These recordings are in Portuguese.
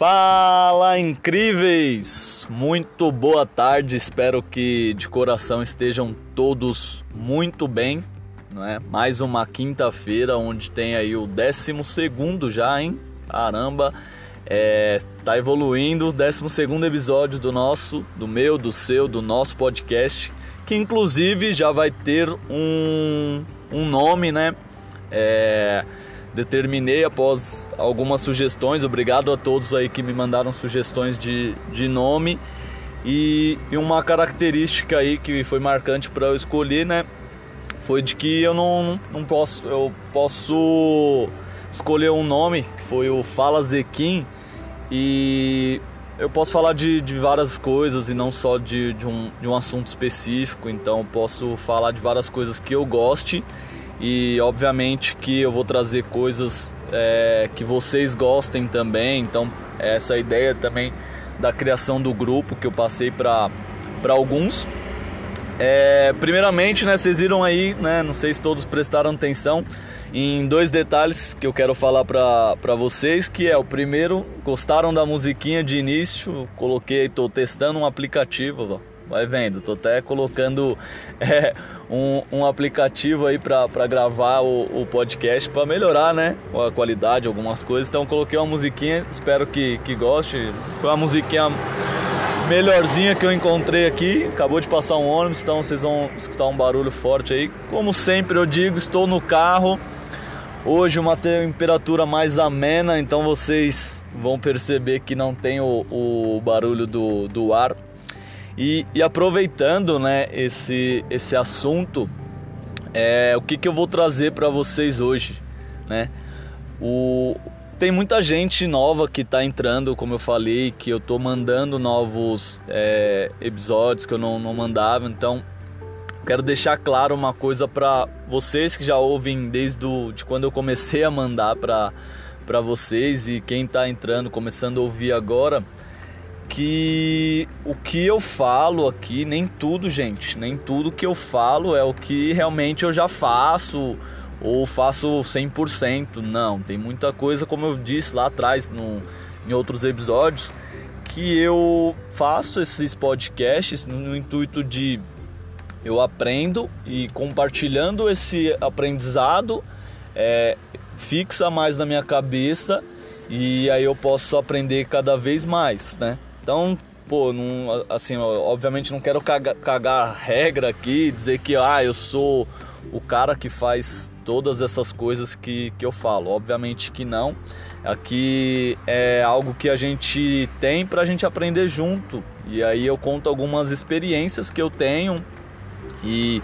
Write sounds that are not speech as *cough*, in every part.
Fala incríveis! Muito boa tarde, espero que de coração estejam todos muito bem, não é? Mais uma quinta-feira onde tem aí o 12 segundo já, hein? Caramba, é, tá evoluindo o 12 segundo episódio do nosso, do meu, do seu, do nosso podcast, que inclusive já vai ter um, um nome, né? É, determinei após algumas sugestões. Obrigado a todos aí que me mandaram sugestões de, de nome. E, e uma característica aí que foi marcante para eu escolher, né? Foi de que eu não, não posso. Eu posso escolher um nome, que foi o Fala Zequim. E eu posso falar de, de várias coisas e não só de, de, um, de um assunto específico. Então posso falar de várias coisas que eu goste e obviamente que eu vou trazer coisas é, que vocês gostem também. Então, essa ideia também da criação do grupo que eu passei para alguns. É, primeiramente, né, vocês viram aí, né, não sei se todos prestaram atenção em dois detalhes que eu quero falar para vocês, que é o primeiro, gostaram da musiquinha de início, coloquei, estou testando um aplicativo, vai vendo, tô até colocando *laughs* é, um, um, aplicativo aí para gravar o, o podcast para melhorar, né, a qualidade, algumas coisas. Então coloquei uma musiquinha, espero que, que goste. Foi uma musiquinha melhorzinha que eu encontrei aqui. Acabou de passar um ônibus, então vocês vão escutar um barulho forte aí. Como sempre eu digo, estou no carro. Hoje uma temperatura mais amena, então vocês vão perceber que não tem o, o barulho do, do ar e, e aproveitando né, esse, esse assunto, é, o que, que eu vou trazer para vocês hoje? Né? O, tem muita gente nova que está entrando, como eu falei, que eu estou mandando novos é, episódios que eu não, não mandava, então quero deixar claro uma coisa para vocês que já ouvem desde do, de quando eu comecei a mandar para vocês e quem está entrando, começando a ouvir agora que o que eu falo aqui, nem tudo, gente, nem tudo que eu falo é o que realmente eu já faço ou faço 100%. Não, tem muita coisa, como eu disse lá atrás no, em outros episódios, que eu faço esses podcasts no, intuito de eu aprendo e compartilhando esse aprendizado é, fixa mais na minha cabeça e aí eu posso aprender cada vez mais, né? Então, pô, não, assim, obviamente não quero cagar, cagar regra aqui, dizer que ah, eu sou o cara que faz todas essas coisas que, que eu falo. Obviamente que não. Aqui é algo que a gente tem para a gente aprender junto. E aí eu conto algumas experiências que eu tenho e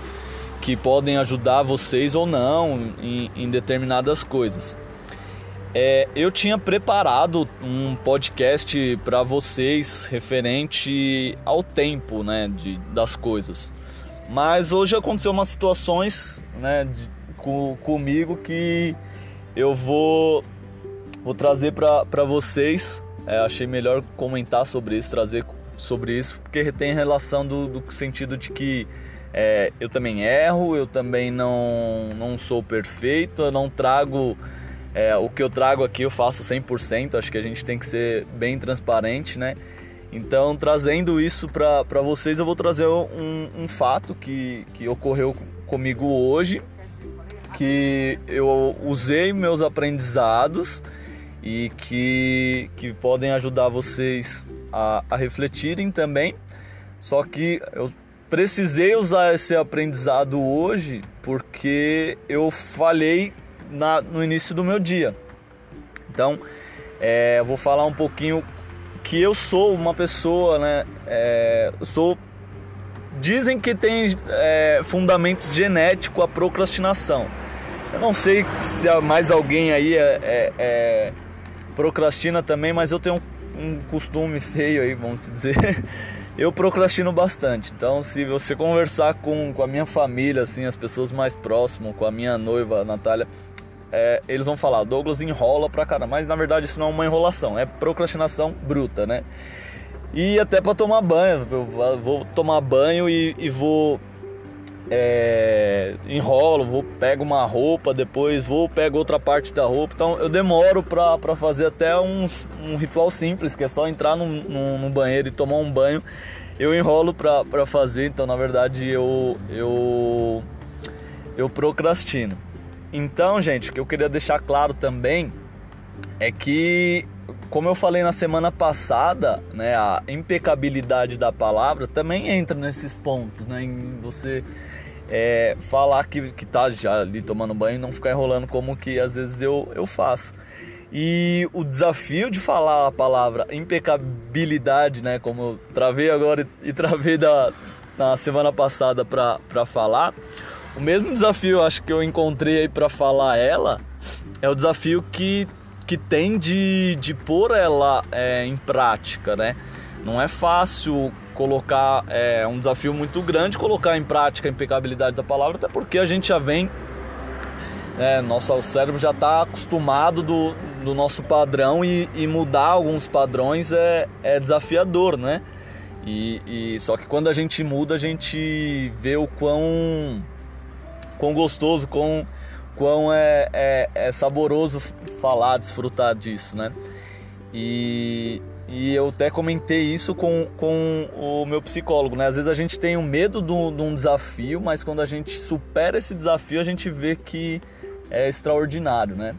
que podem ajudar vocês ou não em, em determinadas coisas. É, eu tinha preparado um podcast para vocês referente ao tempo, né, de, das coisas. Mas hoje aconteceu umas situações, né, de, com, comigo que eu vou vou trazer para vocês. É, achei melhor comentar sobre isso, trazer sobre isso, porque tem relação do, do sentido de que é, eu também erro, eu também não, não sou perfeito, eu não trago é, o que eu trago aqui eu faço 100%, acho que a gente tem que ser bem transparente, né? Então, trazendo isso para vocês, eu vou trazer um, um fato que, que ocorreu comigo hoje, que eu usei meus aprendizados e que, que podem ajudar vocês a, a refletirem também. Só que eu precisei usar esse aprendizado hoje porque eu falhei na, no início do meu dia. Então, é, eu vou falar um pouquinho que eu sou uma pessoa, né? É, sou dizem que tem é, fundamentos genéticos a procrastinação. Eu não sei se mais alguém aí é, é, é, procrastina também, mas eu tenho um, um costume feio aí, vamos dizer. *laughs* Eu procrastino bastante. Então, se você conversar com, com a minha família, assim, as pessoas mais próximas, com a minha noiva, a Natália, é, eles vão falar, Douglas enrola pra caramba, mas na verdade isso não é uma enrolação, é procrastinação bruta, né? E até para tomar banho, eu vou tomar banho e, e, vou é, enrolo, vou pego uma roupa, depois vou pego outra parte da roupa. Então eu demoro para fazer até um, um ritual simples, que é só entrar no, no, no banheiro e tomar um banho. Eu enrolo para fazer, então na verdade eu eu eu procrastino. Então, gente, o que eu queria deixar claro também é que como eu falei na semana passada, né, a impecabilidade da palavra também entra nesses pontos, né, em você é, falar que, que tá já ali tomando banho e não ficar enrolando como que às vezes eu, eu faço. E o desafio de falar a palavra impecabilidade, né, como eu travei agora e, e travei da, na semana passada para falar, o mesmo desafio acho que eu encontrei aí para falar ela é o desafio que que tem de, de pôr ela é, em prática, né? Não é fácil colocar, é um desafio muito grande colocar em prática a impecabilidade da palavra, até porque a gente já vem, é, nosso cérebro já está acostumado do, do nosso padrão e, e, mudar alguns padrões é, é desafiador, né? E, e, só que quando a gente muda, a gente vê o quão, quão gostoso, quão quão é, é, é saboroso falar, desfrutar disso, né? E, e eu até comentei isso com, com o meu psicólogo, né? Às vezes a gente tem um medo de um desafio, mas quando a gente supera esse desafio, a gente vê que é extraordinário, né?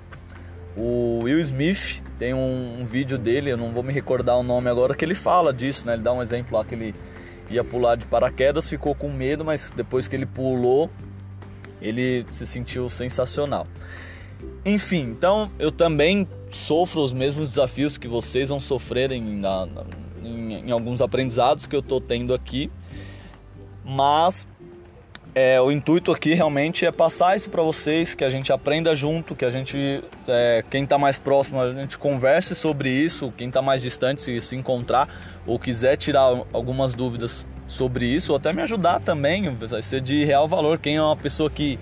O Will Smith tem um, um, vídeo dele, eu não vou me recordar o nome agora, que ele fala disso, né? Ele dá um exemplo lá que ele ia pular de paraquedas, ficou com medo, mas depois que ele pulou, ele se sentiu sensacional. Enfim, então eu também sofro os mesmos desafios que vocês vão sofrerem na, na, em, em, alguns aprendizados que eu estou tendo aqui, mas é, o intuito aqui realmente é passar isso para vocês, que a gente aprenda junto, que a gente, é, quem está mais próximo, a gente converse sobre isso, quem está mais distante se, se encontrar ou quiser tirar algumas dúvidas sobre isso, ou até me ajudar também, vai ser de real valor. Quem é uma pessoa que,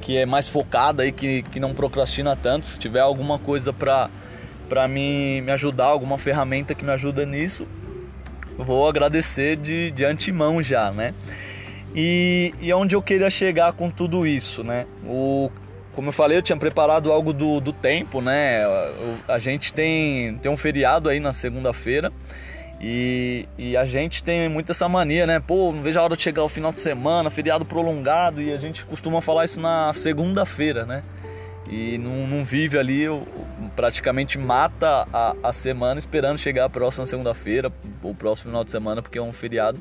que é mais focada e que, que não procrastina tanto, se tiver alguma coisa para para me, me ajudar, alguma ferramenta que me ajuda nisso, vou agradecer de, de antemão já, né? E, e onde eu queria chegar com tudo isso, né? O, como eu falei, eu tinha preparado algo do, do tempo, né? A gente tem, tem um feriado aí na segunda-feira e, e, a gente tem muito essa mania, né? Pô, não vejo a hora de chegar o final de semana, feriado prolongado, e a gente costuma falar isso na segunda-feira, né? E não, não vive ali, praticamente mata a, a, semana esperando chegar a próxima segunda-feira, ou próximo final de semana, porque é um feriado.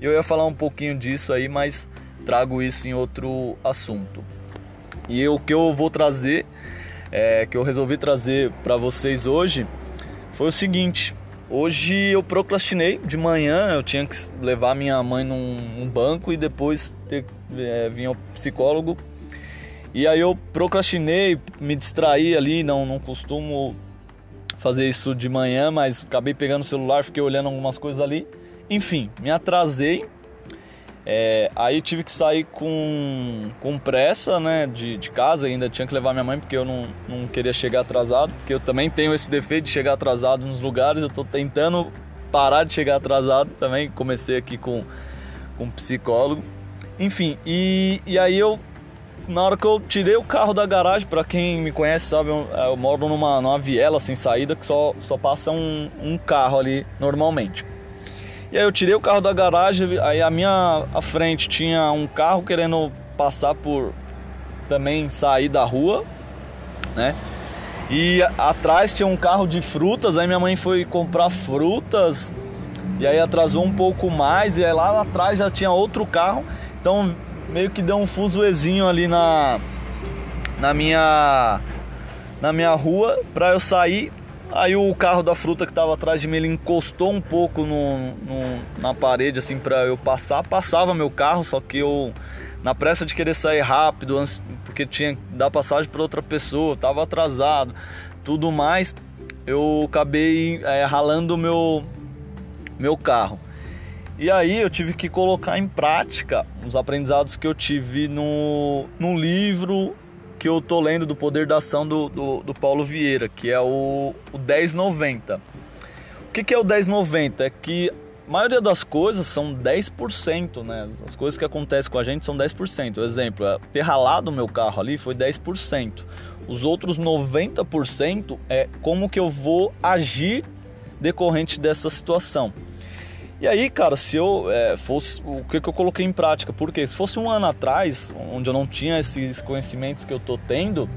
E eu ia falar um pouquinho disso aí, mas trago isso em outro assunto. E o que eu vou trazer, é, que eu resolvi trazer para vocês hoje, foi o seguinte Hoje eu procrastinei de manhã, eu tinha que levar minha mãe num, num banco e depois ter, é, vir ao psicólogo. E aí eu procrastinei, me distraí ali, não, não costumo fazer isso de manhã, mas acabei pegando o celular, fiquei olhando algumas coisas ali. Enfim, me atrasei é, aí tive que sair com, com pressa né, de, de casa, ainda tinha que levar minha mãe porque eu não, não queria chegar atrasado, porque eu também tenho esse defeito de chegar atrasado nos lugares, eu estou tentando parar de chegar atrasado também, comecei aqui com, com um psicólogo. Enfim, e, e aí eu, na hora que eu tirei o carro da garagem, para quem me conhece sabe, eu, eu, moro numa, numa viela sem saída que só, só passa um, um carro ali normalmente. E aí eu tirei o carro da garagem, aí a minha à frente tinha um carro querendo passar por também sair da rua, né? E atrás tinha um carro de frutas, aí minha mãe foi comprar frutas e aí atrasou um pouco mais e aí lá atrás já tinha outro carro. Então meio que deu um fuzuezinho ali na na minha na minha rua para eu sair Aí o carro da fruta que estava atrás de mim, ele encostou um pouco no, no na parede assim para eu passar. Passava meu carro, só que eu na pressa de querer sair rápido, porque tinha que dar passagem para outra pessoa, estava atrasado, tudo mais, eu acabei é, ralando meu meu carro. E aí eu tive que colocar em prática os aprendizados que eu tive no, no livro que eu tô lendo do Poder da Ação do, do, do Paulo Vieira, que é o, o 1090. O que, que é o 1090? É que a maioria das coisas são 10%, né? As coisas que acontecem com a gente são 10%. Exemplo, é, ter ralado o meu carro ali foi 10%. Os outros 90% é como que eu vou agir decorrente dessa situação. E aí, cara, se eu é, fosse. O que, que eu coloquei em prática? Porque se fosse um ano atrás, onde eu não tinha esses conhecimentos que eu tô tendo,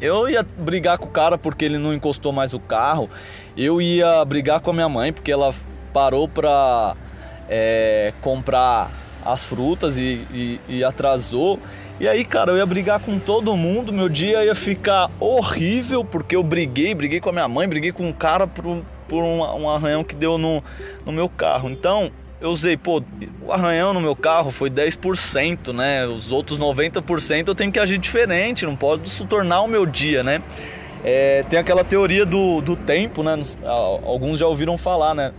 eu ia brigar com o cara porque ele não encostou mais o carro. Eu ia brigar com a minha mãe porque ela parou pra é, comprar as frutas e, e, e atrasou. E aí, cara, eu ia brigar com todo mundo, meu dia ia ficar horrível, porque eu briguei, briguei com a minha mãe, briguei com um cara por, por um, um arranhão que deu no, no meu carro. Então, eu usei, pô, o arranhão no meu carro foi 10%, né? Os outros 90% eu tenho que agir diferente, não pode se tornar o meu dia, né? É, tem aquela teoria do, do tempo, né? Alguns já ouviram falar, né?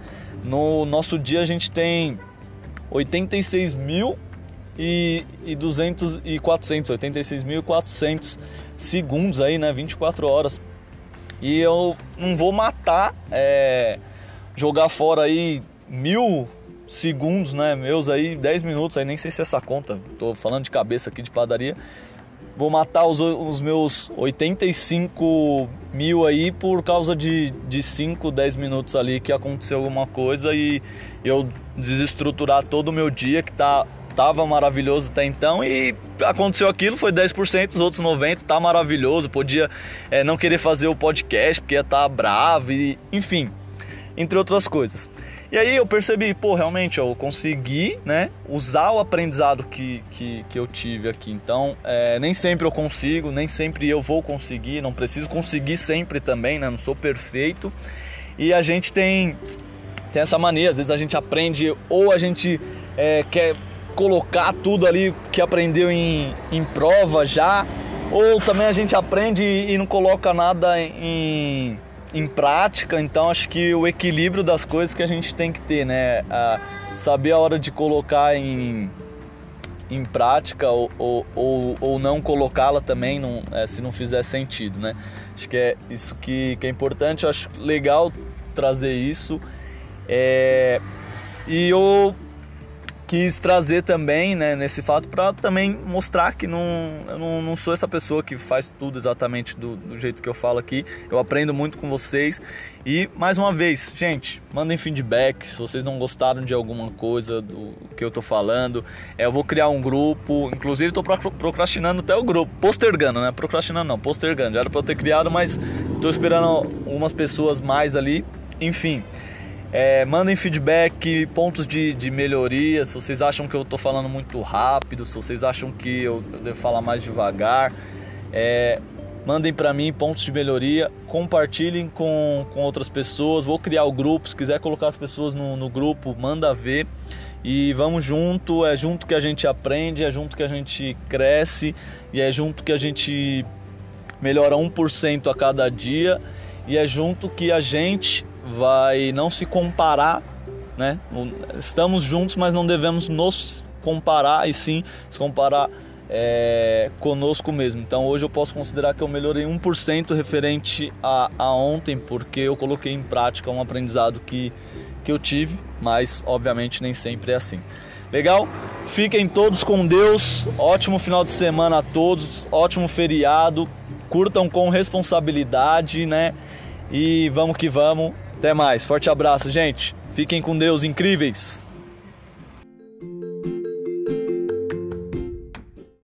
No nosso dia a gente tem 86 mil e, e 200 e 400, 86.400 segundos aí, né? 24 horas. E eu não vou matar, é, jogar fora aí mil segundos, né? Meus aí, 10 minutos, aí nem sei se é essa conta, tô falando de cabeça aqui de padaria. Vou matar os, os meus 85 mil aí por causa de, de 5, 10 minutos ali que aconteceu alguma coisa e eu desestruturar todo o meu dia que tá tava maravilhoso até então e aconteceu aquilo, foi 10%, os outros 90% tá maravilhoso, podia é, não querer fazer o podcast porque ia estar tá bravo e enfim, entre outras coisas. E aí eu percebi, pô, realmente eu consegui, né, usar o aprendizado que, que, que eu tive aqui. Então, é, nem sempre eu consigo, nem sempre eu vou conseguir, não preciso conseguir sempre também, né, não sou perfeito. E a gente tem, tem essa mania, às vezes a gente aprende ou a gente é, quer colocar tudo ali que aprendeu em, em prova já, ou também a gente aprende e não coloca nada em, em prática, então acho que o equilíbrio das coisas que a gente tem que ter, né? Saber a hora de colocar em, em prática ou, ou, ou, ou não colocá-la também não, é, se não fizer sentido, né? Acho que é isso que, que é importante, acho legal trazer isso. É, e eu quis trazer também, né, nesse fato, para também mostrar que não, eu não, não, sou essa pessoa que faz tudo exatamente do, do, jeito que eu falo aqui. Eu aprendo muito com vocês. E, mais uma vez, gente, mandem feedback se vocês não gostaram de alguma coisa do que eu tô falando. É, eu vou criar um grupo, inclusive tô procrastinando até o grupo, postergando, né? Procrastinando não, postergando. Já era para eu ter criado, mas tô esperando algumas pessoas mais ali. Enfim, é, mandem feedback, pontos de, de melhoria, se vocês acham que eu estou falando muito rápido, se vocês acham que eu, eu devo falar mais devagar. É, mandem para mim pontos de melhoria, compartilhem com, com outras pessoas. Vou criar o grupo, se quiser colocar as pessoas no, no grupo, manda ver. E vamos junto, é junto que a gente aprende, é junto que a gente cresce e é junto que a gente melhora 1% a cada dia e é junto que a gente vai não se comparar, né? Estamos juntos, mas não devemos nos comparar e sim se comparar é, conosco mesmo. Então hoje eu posso considerar que eu melhorei 1% referente a, a ontem, porque eu coloquei em prática um aprendizado que, que eu tive, mas obviamente nem sempre é assim. Legal? Fiquem todos com Deus. Ótimo final de semana a todos. Ótimo feriado. Curtam com responsabilidade, né? E vamos que vamos. Até mais. Forte abraço, gente. Fiquem com Deus, incríveis.